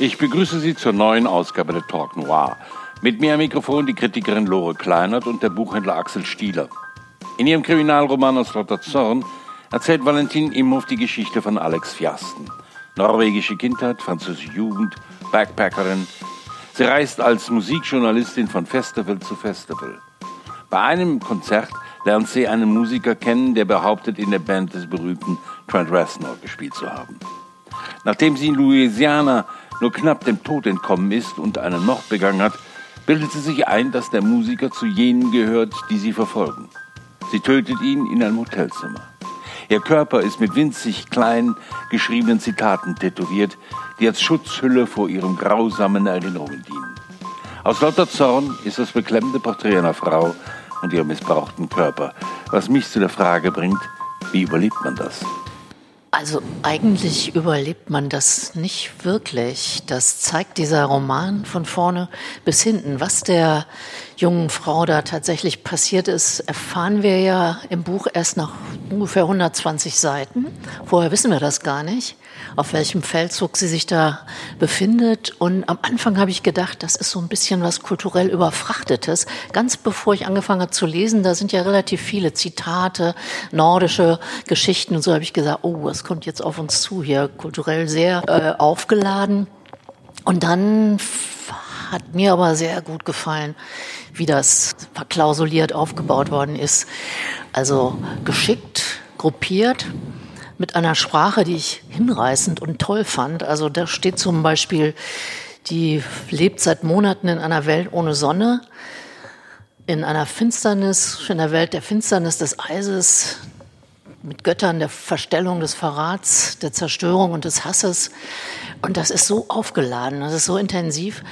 Ich begrüße Sie zur neuen Ausgabe der Talk Noir. Mit mir am Mikrofon die Kritikerin Lore Kleinert und der Buchhändler Axel Stieler. In ihrem Kriminalroman aus lauter Zorn erzählt Valentin Imhoff die Geschichte von Alex Fiasten. Norwegische Kindheit, französische Jugend, Backpackerin. Sie reist als Musikjournalistin von Festival zu Festival. Bei einem Konzert lernt sie einen Musiker kennen, der behauptet, in der Band des berühmten Trent Reznor gespielt zu haben. Nachdem sie in Louisiana nur knapp dem Tod entkommen ist und einen Mord begangen hat, bildet sie sich ein, dass der Musiker zu jenen gehört, die sie verfolgen. Sie tötet ihn in einem Hotelzimmer. Ihr Körper ist mit winzig klein geschriebenen Zitaten tätowiert, die als Schutzhülle vor ihren grausamen Erinnerungen dienen. Aus lauter Zorn ist das beklemmende Porträt einer Frau und ihrem missbrauchten Körper, was mich zu der Frage bringt, wie überlebt man das? Also eigentlich überlebt man das nicht wirklich. Das zeigt dieser Roman von vorne bis hinten. Was der jungen Frau da tatsächlich passiert ist, erfahren wir ja im Buch erst nach ungefähr 120 Seiten. Vorher wissen wir das gar nicht auf welchem Feldzug sie sich da befindet. Und am Anfang habe ich gedacht, das ist so ein bisschen was kulturell überfrachtetes. Ganz bevor ich angefangen habe zu lesen, da sind ja relativ viele Zitate, nordische Geschichten und so habe ich gesagt, oh, was kommt jetzt auf uns zu hier, kulturell sehr äh, aufgeladen. Und dann hat mir aber sehr gut gefallen, wie das verklausuliert aufgebaut worden ist. Also geschickt, gruppiert mit einer Sprache, die ich hinreißend und toll fand. Also da steht zum Beispiel, die lebt seit Monaten in einer Welt ohne Sonne, in einer Finsternis, in der Welt der Finsternis des Eises, mit Göttern der Verstellung, des Verrats, der Zerstörung und des Hasses. Und das ist so aufgeladen, das ist so intensiv.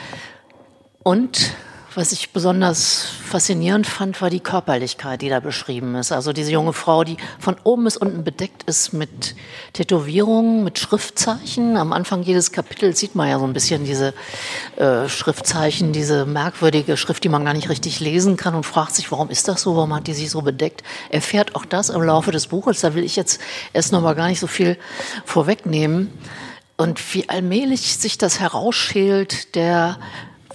Und was ich besonders faszinierend fand, war die Körperlichkeit, die da beschrieben ist. Also diese junge Frau, die von oben bis unten bedeckt ist mit Tätowierungen, mit Schriftzeichen. Am Anfang jedes Kapitels sieht man ja so ein bisschen diese äh, Schriftzeichen, diese merkwürdige Schrift, die man gar nicht richtig lesen kann und fragt sich, warum ist das so, warum hat die sich so bedeckt? Erfährt auch das im Laufe des Buches. Da will ich jetzt erst noch mal gar nicht so viel vorwegnehmen. Und wie allmählich sich das herausschält, der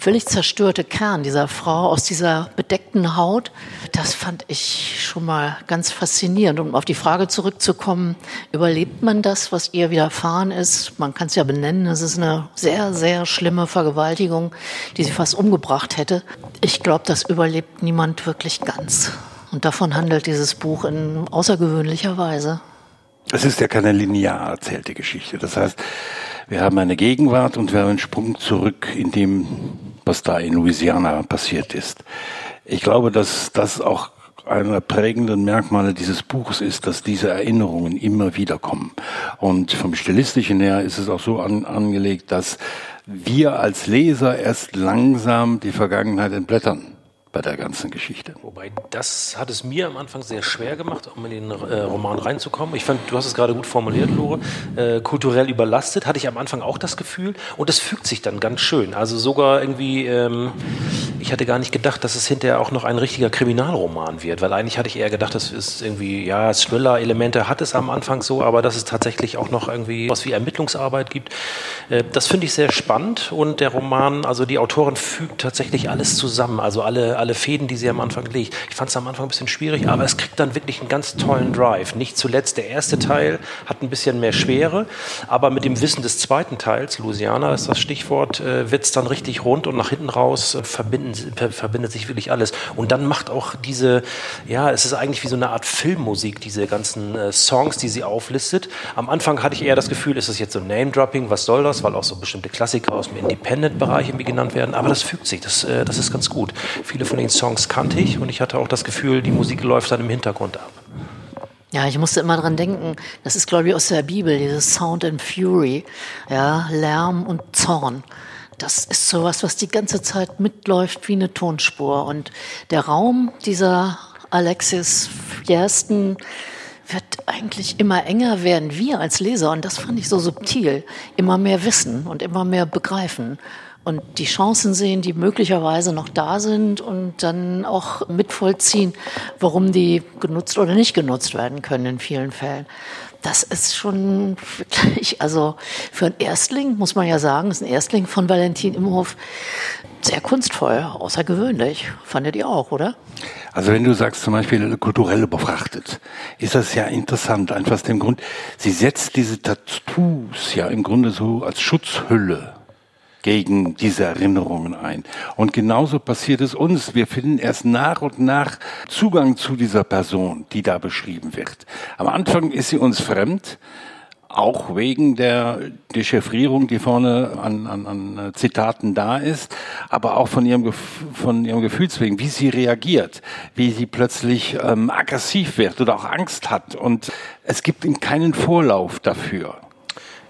völlig zerstörte Kern dieser Frau aus dieser bedeckten Haut, das fand ich schon mal ganz faszinierend. Um auf die Frage zurückzukommen, überlebt man das, was ihr widerfahren ist? Man kann es ja benennen, es ist eine sehr, sehr schlimme Vergewaltigung, die sie fast umgebracht hätte. Ich glaube, das überlebt niemand wirklich ganz. Und davon handelt dieses Buch in außergewöhnlicher Weise. Es ist ja keine linear erzählte Geschichte. Das heißt, wir haben eine Gegenwart und wir haben einen Sprung zurück in dem, was da in Louisiana passiert ist. Ich glaube, dass das auch einer prägenden Merkmale dieses Buches ist, dass diese Erinnerungen immer wieder kommen. Und vom Stilistischen her ist es auch so an, angelegt, dass wir als Leser erst langsam die Vergangenheit entblättern bei der ganzen Geschichte. Wobei, das hat es mir am Anfang sehr schwer gemacht, um in den äh, Roman reinzukommen. Ich fand, du hast es gerade gut formuliert, Lore, äh, kulturell überlastet, hatte ich am Anfang auch das Gefühl. Und das fügt sich dann ganz schön. Also sogar irgendwie, ähm, ich hatte gar nicht gedacht, dass es hinterher auch noch ein richtiger Kriminalroman wird, weil eigentlich hatte ich eher gedacht, das ist irgendwie, ja, Thriller-Elemente hat es am Anfang so, aber dass es tatsächlich auch noch irgendwie was wie Ermittlungsarbeit gibt. Äh, das finde ich sehr spannend und der Roman, also die Autorin fügt tatsächlich alles zusammen, also alle alle Fäden, die sie am Anfang legt. Ich fand es am Anfang ein bisschen schwierig, aber es kriegt dann wirklich einen ganz tollen Drive. Nicht zuletzt der erste Teil hat ein bisschen mehr Schwere, aber mit dem Wissen des zweiten Teils, Louisiana ist das Stichwort, äh, wird es dann richtig rund und nach hinten raus äh, verbindet sich wirklich alles. Und dann macht auch diese, ja, es ist eigentlich wie so eine Art Filmmusik, diese ganzen äh, Songs, die sie auflistet. Am Anfang hatte ich eher das Gefühl, ist das jetzt so Name-Dropping, was soll das, weil auch so bestimmte Klassiker aus dem Independent-Bereich irgendwie genannt werden, aber das fügt sich, das, äh, das ist ganz gut. Viele von den Songs kannte ich und ich hatte auch das Gefühl, die Musik läuft dann im Hintergrund ab. Ja, ich musste immer dran denken, das ist glaube ich aus der Bibel, dieses Sound and Fury, ja, Lärm und Zorn. Das ist sowas, was die ganze Zeit mitläuft wie eine Tonspur. Und der Raum dieser Alexis Fjersten wird eigentlich immer enger werden, wir als Leser, und das fand ich so subtil, immer mehr wissen und immer mehr begreifen und die Chancen sehen, die möglicherweise noch da sind und dann auch mitvollziehen, warum die genutzt oder nicht genutzt werden können in vielen Fällen. das ist schon wirklich, also für einen Erstling, muss man ja sagen, ist ein Erstling von Valentin Imhoff sehr kunstvoll, außergewöhnlich. Fandet ihr auch, oder? Also wenn du sagst zum Beispiel kulturell überfrachtet, ist das ja interessant, einfach aus dem Grund, sie setzt diese Tattoos ja im Grunde so als Schutzhülle gegen diese Erinnerungen ein. Und genauso passiert es uns. Wir finden erst nach und nach Zugang zu dieser Person, die da beschrieben wird. Am Anfang ist sie uns fremd, auch wegen der Dechiffrierung, die vorne an, an, an Zitaten da ist, aber auch von ihrem, von ihrem Gefühlswegen, wie sie reagiert, wie sie plötzlich ähm, aggressiv wird oder auch Angst hat. Und es gibt keinen Vorlauf dafür.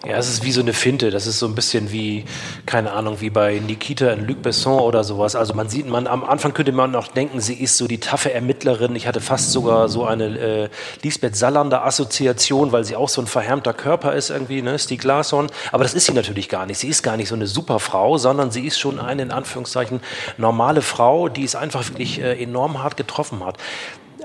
Ja, es ist wie so eine Finte. Das ist so ein bisschen wie, keine Ahnung, wie bei Nikita in Luc Besson oder sowas. Also man sieht, man am Anfang könnte man noch denken, sie ist so die taffe Ermittlerin. Ich hatte fast sogar so eine äh, Lisbeth Salander Assoziation, weil sie auch so ein verhärmter Körper ist irgendwie, ne, Stieg Larsson. Aber das ist sie natürlich gar nicht. Sie ist gar nicht so eine super Frau, sondern sie ist schon eine in Anführungszeichen normale Frau, die es einfach wirklich äh, enorm hart getroffen hat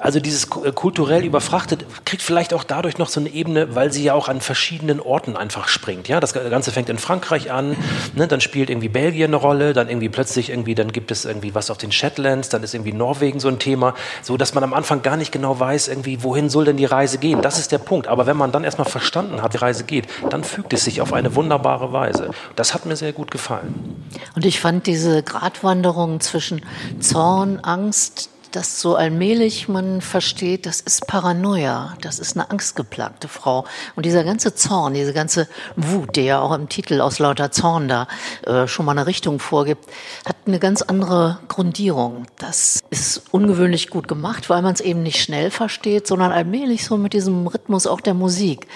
also dieses äh, kulturell überfrachtet kriegt vielleicht auch dadurch noch so eine Ebene, weil sie ja auch an verschiedenen Orten einfach springt. Ja, das Ganze fängt in Frankreich an, ne, dann spielt irgendwie Belgien eine Rolle, dann irgendwie plötzlich irgendwie, dann gibt es irgendwie was auf den Shetlands, dann ist irgendwie Norwegen so ein Thema, so dass man am Anfang gar nicht genau weiß, irgendwie, wohin soll denn die Reise gehen? Das ist der Punkt. Aber wenn man dann erstmal verstanden hat, wie die Reise geht, dann fügt es sich auf eine wunderbare Weise. Das hat mir sehr gut gefallen. Und ich fand diese Gratwanderung zwischen Zorn, Angst, dass so allmählich man versteht, das ist Paranoia, das ist eine angstgeplagte Frau. Und dieser ganze Zorn, diese ganze Wut, der ja auch im Titel aus lauter Zorn da äh, schon mal eine Richtung vorgibt, hat eine ganz andere Grundierung. Das ist ungewöhnlich gut gemacht, weil man es eben nicht schnell versteht, sondern allmählich so mit diesem Rhythmus auch der Musik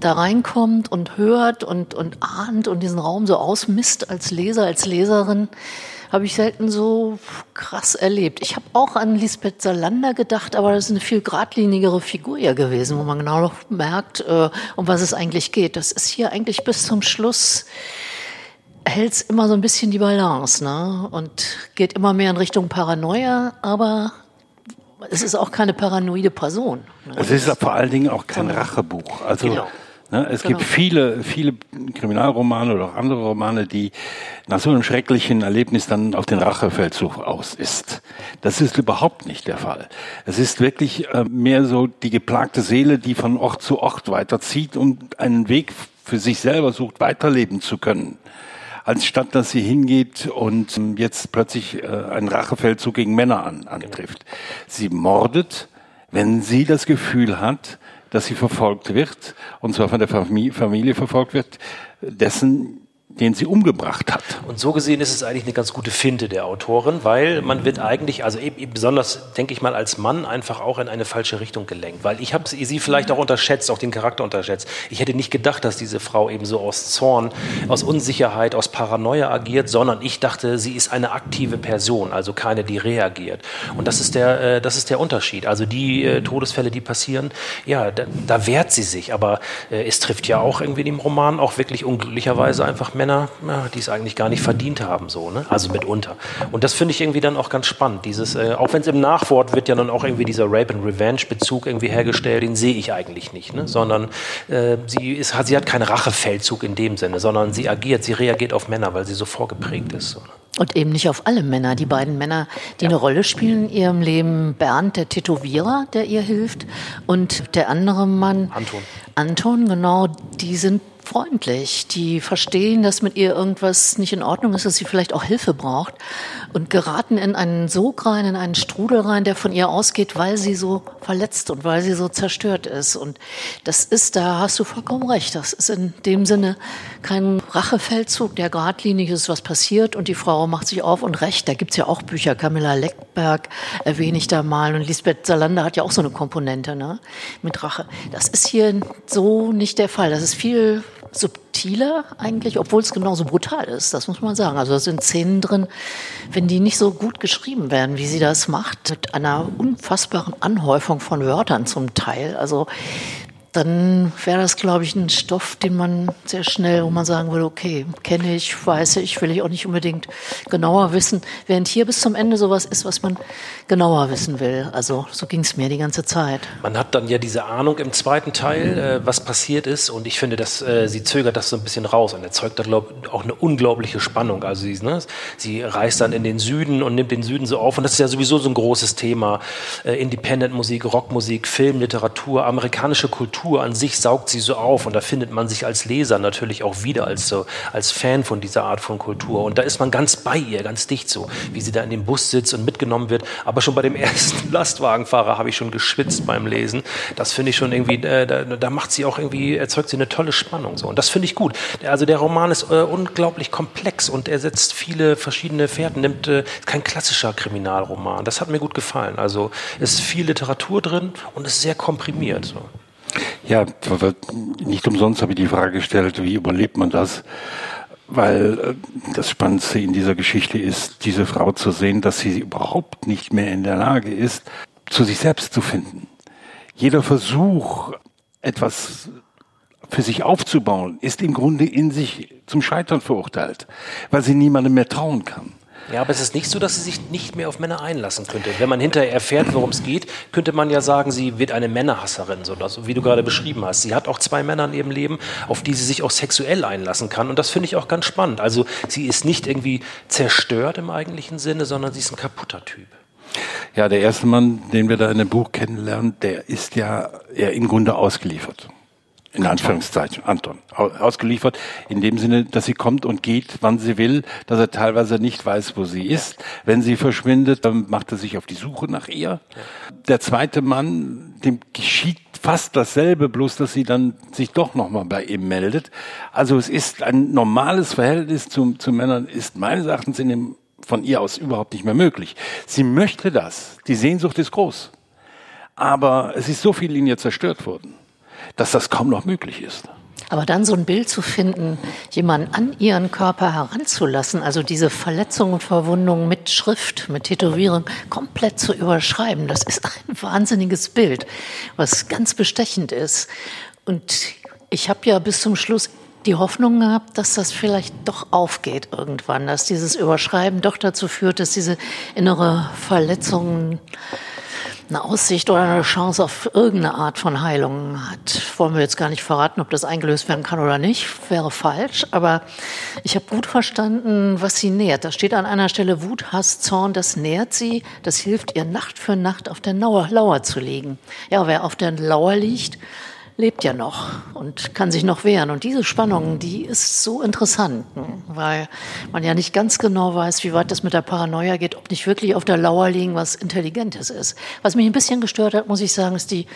da reinkommt und hört und, und ahnt und diesen Raum so ausmisst als Leser, als Leserin habe ich selten so krass erlebt. Ich habe auch an Lisbeth Salander gedacht, aber das ist eine viel geradlinigere Figur ja gewesen, wo man genau noch merkt, äh, um was es eigentlich geht. Das ist hier eigentlich bis zum Schluss hält es immer so ein bisschen die Balance ne? und geht immer mehr in Richtung Paranoia, aber es ist auch keine paranoide Person. Ne? Es ist vor allen Dingen auch kein Rachebuch. Also genau. Ne? Es genau. gibt viele, viele Kriminalromane oder auch andere Romane, die nach so einem schrecklichen Erlebnis dann auf den Rachefeldzug aus ist. Das ist überhaupt nicht der Fall. Es ist wirklich äh, mehr so die geplagte Seele, die von Ort zu Ort weiterzieht und einen Weg für sich selber sucht, weiterleben zu können anstatt dass sie hingeht und ähm, jetzt plötzlich äh, einen Rachefeldzug gegen Männer an, antrifft. Sie mordet, wenn sie das Gefühl hat, dass sie verfolgt wird, und zwar von der Familie verfolgt wird, dessen den sie umgebracht hat. Und so gesehen ist es eigentlich eine ganz gute Finte der Autorin, weil man wird eigentlich, also eben besonders, denke ich mal, als Mann einfach auch in eine falsche Richtung gelenkt. Weil ich habe sie vielleicht auch unterschätzt, auch den Charakter unterschätzt. Ich hätte nicht gedacht, dass diese Frau eben so aus Zorn, aus Unsicherheit, aus Paranoia agiert, sondern ich dachte, sie ist eine aktive Person, also keine, die reagiert. Und das ist der, äh, das ist der Unterschied. Also die äh, Todesfälle, die passieren, ja, da, da wehrt sie sich. Aber äh, es trifft ja auch irgendwie im Roman auch wirklich unglücklicherweise einfach Männer Männer, ja, die es eigentlich gar nicht verdient haben, so, ne? Also mitunter. Und das finde ich irgendwie dann auch ganz spannend. Dieses, äh, auch wenn es im Nachwort wird ja dann auch irgendwie dieser Rape and Revenge Bezug irgendwie hergestellt, den sehe ich eigentlich nicht, ne? Sondern äh, sie ist, sie hat keinen Rachefeldzug in dem Sinne, sondern sie agiert, sie reagiert auf Männer, weil sie so vorgeprägt ist. So, ne? Und eben nicht auf alle Männer. Die beiden Männer, die ja. eine Rolle spielen in ihrem Leben, Bernd, der Tätowierer, der ihr hilft, und der andere Mann, Anton. Anton, genau, die sind freundlich, die verstehen, dass mit ihr irgendwas nicht in Ordnung ist, dass sie vielleicht auch Hilfe braucht und geraten in einen Sog rein, in einen Strudel rein, der von ihr ausgeht, weil sie so verletzt und weil sie so zerstört ist. Und das ist, da hast du vollkommen recht, das ist in dem Sinne kein Rachefeldzug, der geradlinig ist, was passiert und die Frau macht sich auf und recht. Da gibt's ja auch Bücher, Camilla Leckberg erwähne ich da mal und Lisbeth Salander hat ja auch so eine Komponente ne, mit Rache. Das ist hier so nicht der Fall. Das ist viel subtiler eigentlich, obwohl es genauso brutal ist, das muss man sagen. Also da sind Szenen drin, wenn die nicht so gut geschrieben werden, wie sie das macht, mit einer unfassbaren Anhäufung von Wörtern zum Teil. Also dann wäre das, glaube ich, ein Stoff, den man sehr schnell, wo man sagen würde, okay, kenne ich, weiß ich, will ich auch nicht unbedingt genauer wissen. Während hier bis zum Ende sowas ist, was man genauer wissen will. Also so ging es mir die ganze Zeit. Man hat dann ja diese Ahnung im zweiten Teil, äh, was passiert ist. Und ich finde, dass äh, sie zögert das so ein bisschen raus und erzeugt da glaub, auch eine unglaubliche Spannung. Also sie, ne, sie reist dann in den Süden und nimmt den Süden so auf. Und das ist ja sowieso so ein großes Thema. Äh, Independent-Musik, Rockmusik, Film, Literatur, amerikanische Kultur Kultur an sich saugt sie so auf und da findet man sich als Leser natürlich auch wieder als, so, als Fan von dieser Art von Kultur. Und da ist man ganz bei ihr, ganz dicht so, wie sie da in dem Bus sitzt und mitgenommen wird. Aber schon bei dem ersten Lastwagenfahrer habe ich schon geschwitzt beim Lesen. Das finde ich schon irgendwie, äh, da, da, macht sie auch irgendwie, erzeugt sie eine tolle Spannung so. Und das finde ich gut. Also der Roman ist äh, unglaublich komplex und er setzt viele verschiedene Fährten, nimmt äh, kein klassischer Kriminalroman. Das hat mir gut gefallen. Also es ist viel Literatur drin und es ist sehr komprimiert. So. Ja, nicht umsonst habe ich die Frage gestellt, wie überlebt man das? Weil äh, das Spannendste in dieser Geschichte ist, diese Frau zu sehen, dass sie überhaupt nicht mehr in der Lage ist, zu sich selbst zu finden. Jeder Versuch, etwas für sich aufzubauen, ist im Grunde in sich zum Scheitern verurteilt, weil sie niemandem mehr trauen kann. Ja, aber es ist nicht so, dass sie sich nicht mehr auf Männer einlassen könnte. Wenn man hinterher erfährt, worum es geht, könnte man ja sagen, sie wird eine Männerhasserin, so wie du gerade beschrieben hast. Sie hat auch zwei Männer in ihrem Leben, auf die sie sich auch sexuell einlassen kann. Und das finde ich auch ganz spannend. Also sie ist nicht irgendwie zerstört im eigentlichen Sinne, sondern sie ist ein kaputter Typ. Ja, der erste Mann, den wir da in dem Buch kennenlernen, der ist ja eher im Grunde ausgeliefert in Anführungszeichen, Anton, ausgeliefert, in dem Sinne, dass sie kommt und geht, wann sie will, dass er teilweise nicht weiß, wo sie ist. Wenn sie verschwindet, dann macht er sich auf die Suche nach ihr. Der zweite Mann, dem geschieht fast dasselbe, bloß dass sie dann sich doch nochmal bei ihm meldet. Also es ist ein normales Verhältnis zu, zu Männern, ist meines Erachtens in dem, von ihr aus überhaupt nicht mehr möglich. Sie möchte das. Die Sehnsucht ist groß. Aber es ist so viel in ihr zerstört worden dass das kaum noch möglich ist. Aber dann so ein Bild zu finden, jemanden an ihren Körper heranzulassen, also diese Verletzungen und Verwundungen mit Schrift, mit Tätowierung komplett zu überschreiben, das ist ein wahnsinniges Bild, was ganz bestechend ist. Und ich habe ja bis zum Schluss die Hoffnung gehabt, dass das vielleicht doch aufgeht irgendwann, dass dieses Überschreiben doch dazu führt, dass diese innere Verletzungen eine Aussicht oder eine Chance auf irgendeine Art von Heilung hat. Wollen wir jetzt gar nicht verraten, ob das eingelöst werden kann oder nicht, wäre falsch. Aber ich habe gut verstanden, was sie nährt. Da steht an einer Stelle Wut, Hass, Zorn, das nährt sie, das hilft ihr Nacht für Nacht auf der Lauer zu liegen. Ja, wer auf der Lauer liegt, lebt ja noch und kann sich noch wehren. Und diese Spannung, die ist so interessant, weil man ja nicht ganz genau weiß, wie weit das mit der Paranoia geht, ob nicht wirklich auf der Lauer liegen was Intelligentes ist. Was mich ein bisschen gestört hat, muss ich sagen, ist die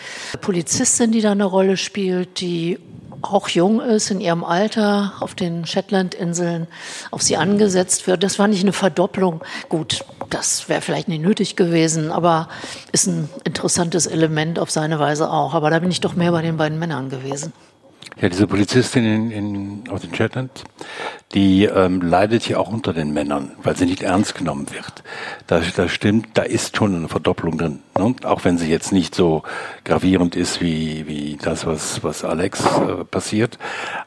Polizistin, die da eine Rolle spielt, die auch jung ist, in ihrem Alter, auf den Shetland-Inseln auf sie angesetzt wird. Das war nicht eine Verdopplung. Gut, das wäre vielleicht nicht nötig gewesen, aber ist ein interessantes Element auf seine Weise auch. Aber da bin ich doch mehr bei den beiden Männern gewesen. Ja, diese Polizistin in, in, aus den Shetland, die ähm, leidet ja auch unter den Männern, weil sie nicht ernst genommen wird. Da, da stimmt, da ist schon eine Verdopplung drin. Ne? Auch wenn sie jetzt nicht so gravierend ist wie, wie das, was, was Alex äh, passiert.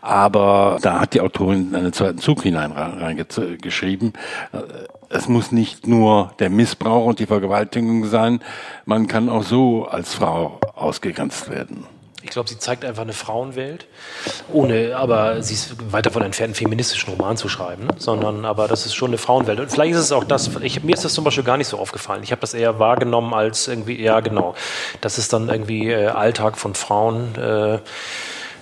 Aber da hat die Autorin einen zweiten Zug hinein reingeschrieben. Äh, es muss nicht nur der Missbrauch und die Vergewaltigung sein, man kann auch so als Frau ausgegrenzt werden. Ich glaube, sie zeigt einfach eine Frauenwelt, ohne, aber sie ist weit davon entfernt, einen feministischen Roman zu schreiben, ne? sondern, aber das ist schon eine Frauenwelt. Und vielleicht ist es auch das, ich, mir ist das zum Beispiel gar nicht so aufgefallen. Ich habe das eher wahrgenommen als irgendwie, ja genau, das ist dann irgendwie äh, Alltag von Frauen. Äh,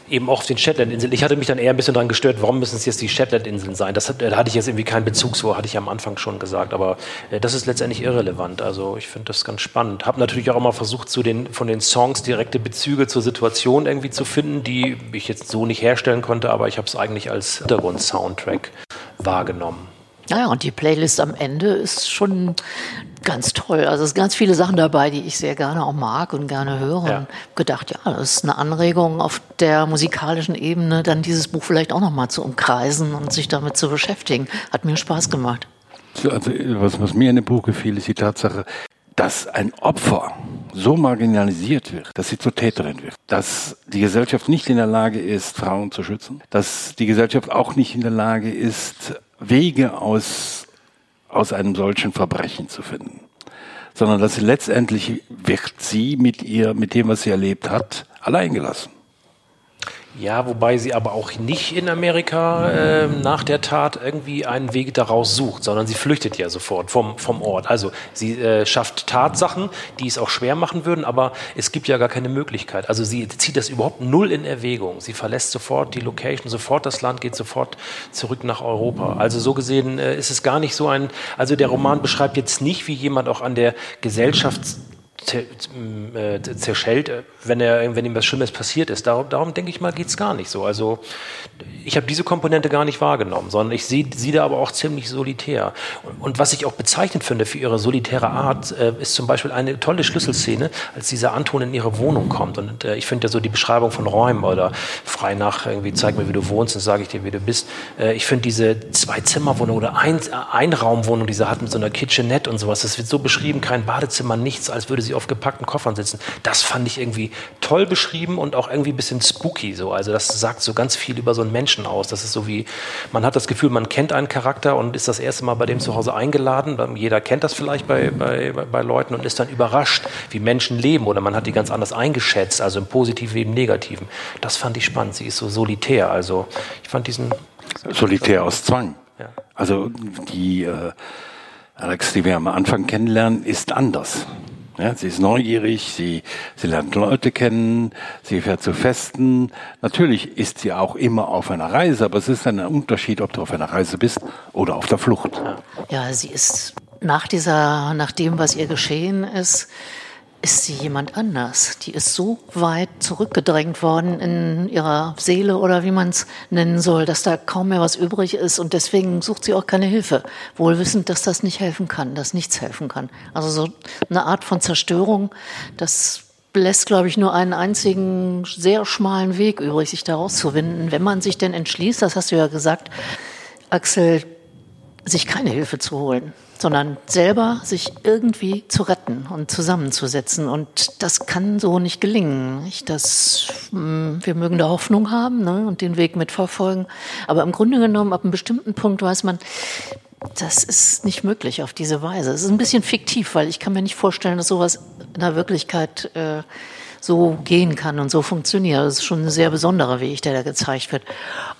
eben auch auf den Shetlandinseln. Ich hatte mich dann eher ein bisschen daran gestört, warum müssen es jetzt die Shetlandinseln sein? Das hat, da hatte ich jetzt irgendwie keinen Bezug zu, hatte ich am Anfang schon gesagt, aber äh, das ist letztendlich irrelevant. Also ich finde das ganz spannend. Habe natürlich auch mal versucht, zu den, von den Songs direkte Bezüge zur Situation irgendwie zu finden, die ich jetzt so nicht herstellen konnte, aber ich habe es eigentlich als Hintergrund-Soundtrack wahrgenommen. Naja, und die Playlist am Ende ist schon ganz toll. Also es sind ganz viele Sachen dabei, die ich sehr gerne auch mag und gerne höre. Ja. Und gedacht, ja, das ist eine Anregung auf der musikalischen Ebene, dann dieses Buch vielleicht auch nochmal zu umkreisen und sich damit zu beschäftigen. Hat mir Spaß gemacht. Also was, was mir in dem Buch gefiel, ist die Tatsache, dass ein Opfer so marginalisiert wird, dass sie zur Täterin wird, dass die Gesellschaft nicht in der Lage ist, Frauen zu schützen, dass die Gesellschaft auch nicht in der Lage ist, Wege aus, aus einem solchen Verbrechen zu finden, sondern dass sie letztendlich wird sie mit ihr, mit dem, was sie erlebt hat, alleingelassen. Ja, wobei sie aber auch nicht in Amerika äh, nach der Tat irgendwie einen Weg daraus sucht, sondern sie flüchtet ja sofort vom, vom Ort. Also sie äh, schafft Tatsachen, die es auch schwer machen würden, aber es gibt ja gar keine Möglichkeit. Also sie zieht das überhaupt null in Erwägung. Sie verlässt sofort die Location, sofort das Land, geht sofort zurück nach Europa. Also so gesehen äh, ist es gar nicht so ein, also der Roman beschreibt jetzt nicht, wie jemand auch an der Gesellschafts äh, zerschellt, äh, wenn, er, wenn ihm was Schlimmes passiert ist. Darum, darum denke ich mal, geht es gar nicht so. Also ich habe diese Komponente gar nicht wahrgenommen, sondern ich sehe sie da aber auch ziemlich solitär. Und, und, was ich auch bezeichnend finde für ihre solitäre Art, äh, ist zum Beispiel eine tolle Schlüsselszene, als dieser Anton in ihre Wohnung kommt. Und äh, ich finde ja so die Beschreibung von Räumen oder frei nach irgendwie zeig mir, wie du wohnst, dann sage ich dir, wie du bist. Äh, ich finde diese Zwei-Zimmer-Wohnung oder ein, Einraumwohnung, die sie hat mit so einer Kitchenette und sowas, das wird so beschrieben, kein Badezimmer, nichts, als würde sie auf gepackten Koffern sitzen. Das fand ich irgendwie toll beschrieben und auch irgendwie ein bisschen spooky so. Also das sagt so ganz viel über so einen Menschen aus. Das ist so wie, man hat das Gefühl, man kennt einen Charakter und ist das erste Mal bei dem zu Hause eingeladen. Jeder kennt das vielleicht bei, bei, bei Leuten und ist dann überrascht, wie Menschen leben oder man hat die ganz anders eingeschätzt, also im Positiven wie im Negativen. Das fand ich spannend. Sie ist so solitär. Also ich fand diesen... Solitär aus Zwang. Ja. Also die... Äh Alex, die wir am Anfang kennenlernen, ist anders. Ja, sie ist neugierig, sie, sie lernt Leute kennen, sie fährt zu Festen. Natürlich ist sie auch immer auf einer Reise, aber es ist ein Unterschied, ob du auf einer Reise bist oder auf der Flucht. Ja, sie ist nach dieser, nach dem, was ihr geschehen ist, ist sie jemand anders. Die ist so weit zurückgedrängt worden in ihrer Seele oder wie man es nennen soll, dass da kaum mehr was übrig ist und deswegen sucht sie auch keine Hilfe, wohl wissend, dass das nicht helfen kann, dass nichts helfen kann. Also so eine Art von Zerstörung, das lässt, glaube ich, nur einen einzigen sehr schmalen Weg übrig, sich da rauszuwinden, wenn man sich denn entschließt, das hast du ja gesagt, Axel, sich keine Hilfe zu holen sondern selber sich irgendwie zu retten und zusammenzusetzen. Und das kann so nicht gelingen. Das, hm, wir mögen da Hoffnung haben ne, und den Weg mitverfolgen. Aber im Grunde genommen, ab einem bestimmten Punkt weiß man, das ist nicht möglich auf diese Weise. Es ist ein bisschen fiktiv, weil ich kann mir nicht vorstellen, dass sowas in der Wirklichkeit äh, so gehen kann und so funktioniert. Das ist schon ein sehr besonderer Weg, der da gezeigt wird.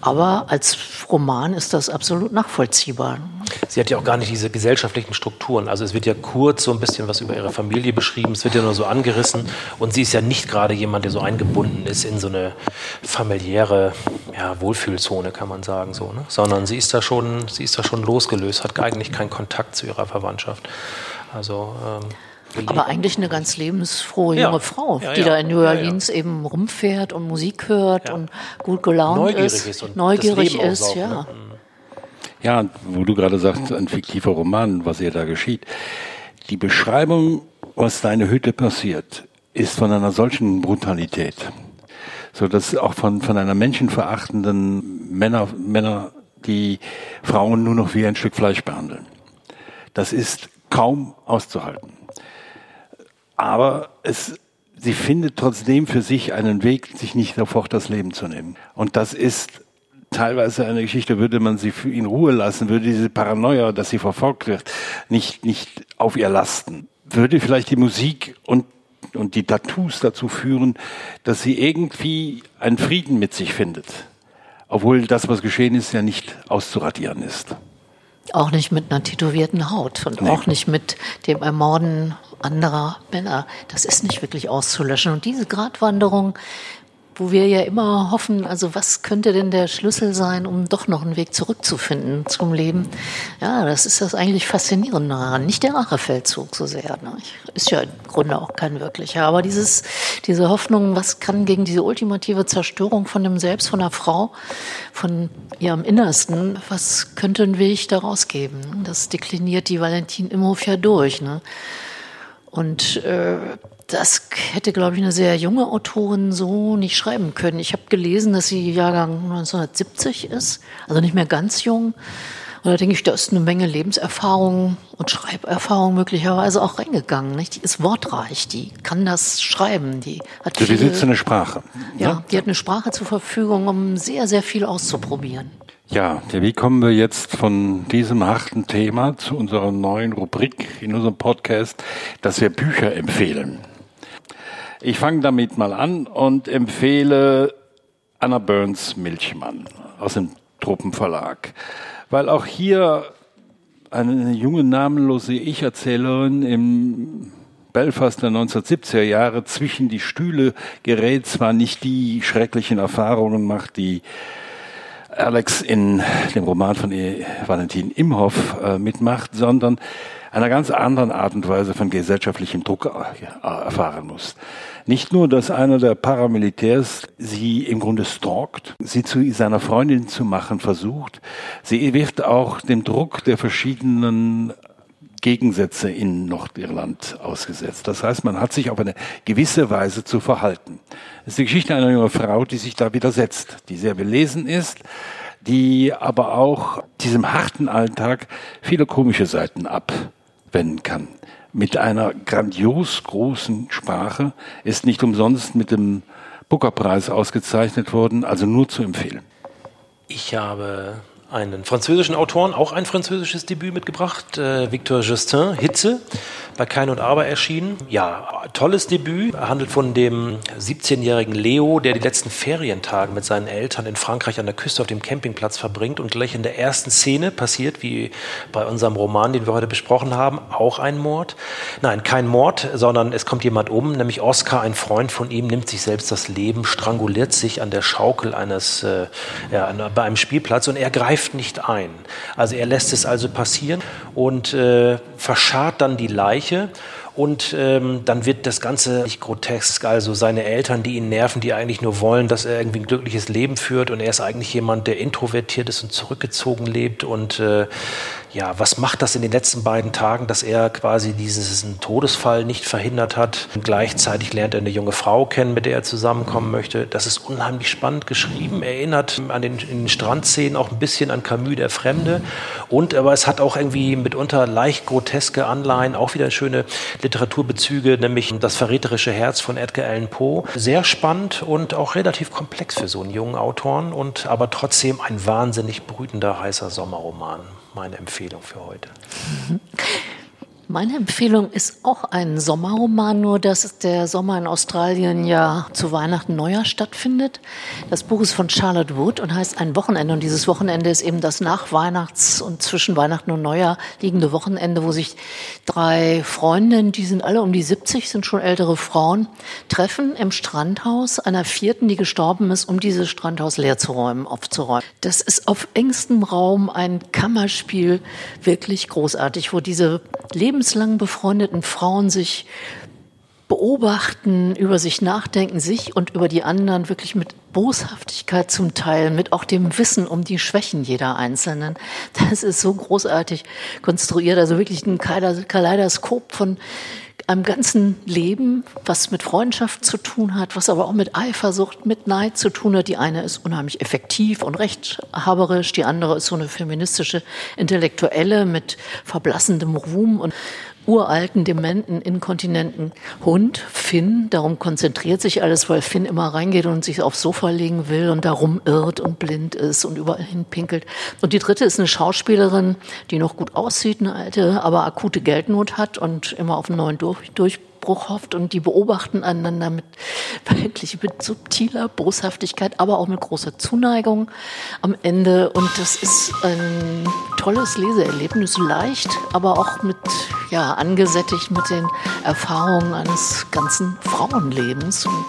Aber als Roman ist das absolut nachvollziehbar. Sie hat ja auch gar nicht diese gesellschaftlichen Strukturen. Also es wird ja kurz so ein bisschen was über ihre Familie beschrieben, es wird ja nur so angerissen. Und sie ist ja nicht gerade jemand, der so eingebunden ist in so eine familiäre ja, Wohlfühlzone, kann man sagen, so, ne? sondern sie ist da schon, sie ist da schon losgelöst, hat eigentlich keinen Kontakt zu ihrer Verwandtschaft. Also ähm aber eigentlich eine ganz lebensfrohe junge ja. Frau, ja, die ja. da in New Orleans eben rumfährt und Musik hört und gut gelaunt neugierig ist, ist und neugierig ist, ja. Ne? Ja, wo du gerade sagst, ein fiktiver Roman, was ihr da geschieht. Die Beschreibung, was da in der Hütte passiert, ist von einer solchen Brutalität, so dass auch von von einer menschenverachtenden Männer Männer die Frauen nur noch wie ein Stück Fleisch behandeln. Das ist kaum auszuhalten aber es, sie findet trotzdem für sich einen Weg, sich nicht sofort das Leben zu nehmen. Und das ist teilweise eine Geschichte, würde man sie in Ruhe lassen, würde diese Paranoia, dass sie verfolgt wird, nicht, nicht auf ihr lasten. Würde vielleicht die Musik und, und die Tattoos dazu führen, dass sie irgendwie einen Frieden mit sich findet. Obwohl das, was geschehen ist, ja nicht auszuradieren ist. Auch nicht mit einer tätowierten Haut und nee. auch nicht mit dem Ermorden anderer Männer. Das ist nicht wirklich auszulöschen. Und diese Gratwanderung, wo wir ja immer hoffen, also was könnte denn der Schlüssel sein, um doch noch einen Weg zurückzufinden zum Leben? Ja, das ist das eigentlich Faszinierende daran. Nicht der Rachefeldzug so sehr. Ne? Ist ja im Grunde auch kein wirklicher. Aber dieses, diese Hoffnung, was kann gegen diese ultimative Zerstörung von dem Selbst, von der Frau, von ihrem Innersten, was könnte ein Weg daraus geben? Das dekliniert die Valentin Imhoff ja durch. Ne? Und äh, das hätte, glaube ich, eine sehr junge Autorin so nicht schreiben können. Ich habe gelesen, dass sie Jahrgang 1970 ist, also nicht mehr ganz jung. Und da denke ich, da ist eine Menge Lebenserfahrung und Schreiberfahrung möglicherweise auch reingegangen. Nicht? Die ist wortreich, die kann das schreiben. Die hat du besitzt eine Sprache. Ja, ne? die hat eine Sprache zur Verfügung, um sehr, sehr viel auszuprobieren. Ja, wie kommen wir jetzt von diesem harten Thema zu unserer neuen Rubrik in unserem Podcast, dass wir Bücher empfehlen? Ich fange damit mal an und empfehle Anna Burns Milchmann aus dem Truppenverlag weil auch hier eine junge namenlose Ich-Erzählerin im Belfast der 1970er Jahre zwischen die Stühle gerät, zwar nicht die schrecklichen Erfahrungen macht, die Alex in dem Roman von e. Valentin Imhoff äh, mitmacht, sondern einer ganz anderen Art und Weise von gesellschaftlichem Druck äh, erfahren muss. Nicht nur, dass einer der Paramilitärs sie im Grunde stalkt, sie zu seiner Freundin zu machen versucht, sie wird auch dem Druck der verschiedenen Gegensätze in Nordirland ausgesetzt. Das heißt, man hat sich auf eine gewisse Weise zu verhalten. Es ist die Geschichte einer jungen Frau, die sich da widersetzt, die sehr belesen ist, die aber auch diesem harten Alltag viele komische Seiten abwenden kann mit einer grandios großen Sprache, ist nicht umsonst mit dem Booker-Preis ausgezeichnet worden, also nur zu empfehlen. Ich habe einen französischen Autoren, auch ein französisches Debüt mitgebracht, äh, Victor Justin, Hitze, bei Kein und Aber erschienen. Ja, tolles Debüt. Handelt von dem 17-jährigen Leo, der die letzten Ferientage mit seinen Eltern in Frankreich an der Küste auf dem Campingplatz verbringt und gleich in der ersten Szene passiert, wie bei unserem Roman, den wir heute besprochen haben, auch ein Mord. Nein, kein Mord, sondern es kommt jemand um, nämlich Oscar, ein Freund von ihm, nimmt sich selbst das Leben, stranguliert sich an der Schaukel eines, äh, ja, bei einem Spielplatz und er greift greift nicht ein. Also er lässt es also passieren und äh, verscharrt dann die Leiche und ähm, dann wird das Ganze nicht grotesk. Also seine Eltern, die ihn nerven, die eigentlich nur wollen, dass er irgendwie ein glückliches Leben führt und er ist eigentlich jemand, der introvertiert ist und zurückgezogen lebt und äh, ja, was macht das in den letzten beiden Tagen, dass er quasi diesen Todesfall nicht verhindert hat? Und gleichzeitig lernt er eine junge Frau kennen, mit der er zusammenkommen möchte. Das ist unheimlich spannend geschrieben, erinnert an den, den Strandszenen auch ein bisschen an Camus, der Fremde. Und aber es hat auch irgendwie mitunter leicht groteske Anleihen, auch wieder schöne Literaturbezüge, nämlich das verräterische Herz von Edgar Allan Poe. Sehr spannend und auch relativ komplex für so einen jungen Autoren und aber trotzdem ein wahnsinnig brütender, heißer Sommerroman meine Empfehlung für heute. Meine Empfehlung ist auch ein Sommerroman, nur dass der Sommer in Australien ja zu Weihnachten Neujahr stattfindet. Das Buch ist von Charlotte Wood und heißt Ein Wochenende. Und dieses Wochenende ist eben das nach Weihnachts- und zwischen Weihnachten und Neujahr liegende Wochenende, wo sich drei Freundinnen, die sind alle um die 70, sind schon ältere Frauen, treffen im Strandhaus einer vierten, die gestorben ist, um dieses Strandhaus leer zu räumen, aufzuräumen. Das ist auf engstem Raum ein Kammerspiel, wirklich großartig, wo diese Leben lebenslang befreundeten Frauen sich beobachten, über sich nachdenken, sich und über die anderen wirklich mit Boshaftigkeit zum Teil, mit auch dem Wissen um die Schwächen jeder Einzelnen. Das ist so großartig konstruiert, also wirklich ein Kaleidoskop von einem ganzen Leben, was mit Freundschaft zu tun hat, was aber auch mit Eifersucht, mit Neid zu tun hat. Die eine ist unheimlich effektiv und rechthaberisch, die andere ist so eine feministische Intellektuelle mit verblassendem Ruhm und uralten, dementen, inkontinenten Hund, Finn. Darum konzentriert sich alles, weil Finn immer reingeht und sich aufs Sofa legen will und darum irrt und blind ist und überall hinpinkelt. Und die dritte ist eine Schauspielerin, die noch gut aussieht, eine alte, aber akute Geldnot hat und immer auf einen neuen Durch Durchbruch Durchbruch hofft und die beobachten einander mit wirklich mit subtiler Boshaftigkeit, aber auch mit großer Zuneigung am Ende. Und das ist ein tolles Leseerlebnis, leicht, aber auch mit, ja, angesättigt mit den Erfahrungen eines ganzen Frauenlebens. Und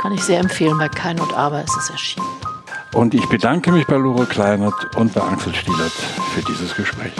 kann ich sehr empfehlen, bei Kein und Aber ist es erschienen. Und ich bedanke mich bei Lore Kleinert und bei Axel Stielert für dieses Gespräch.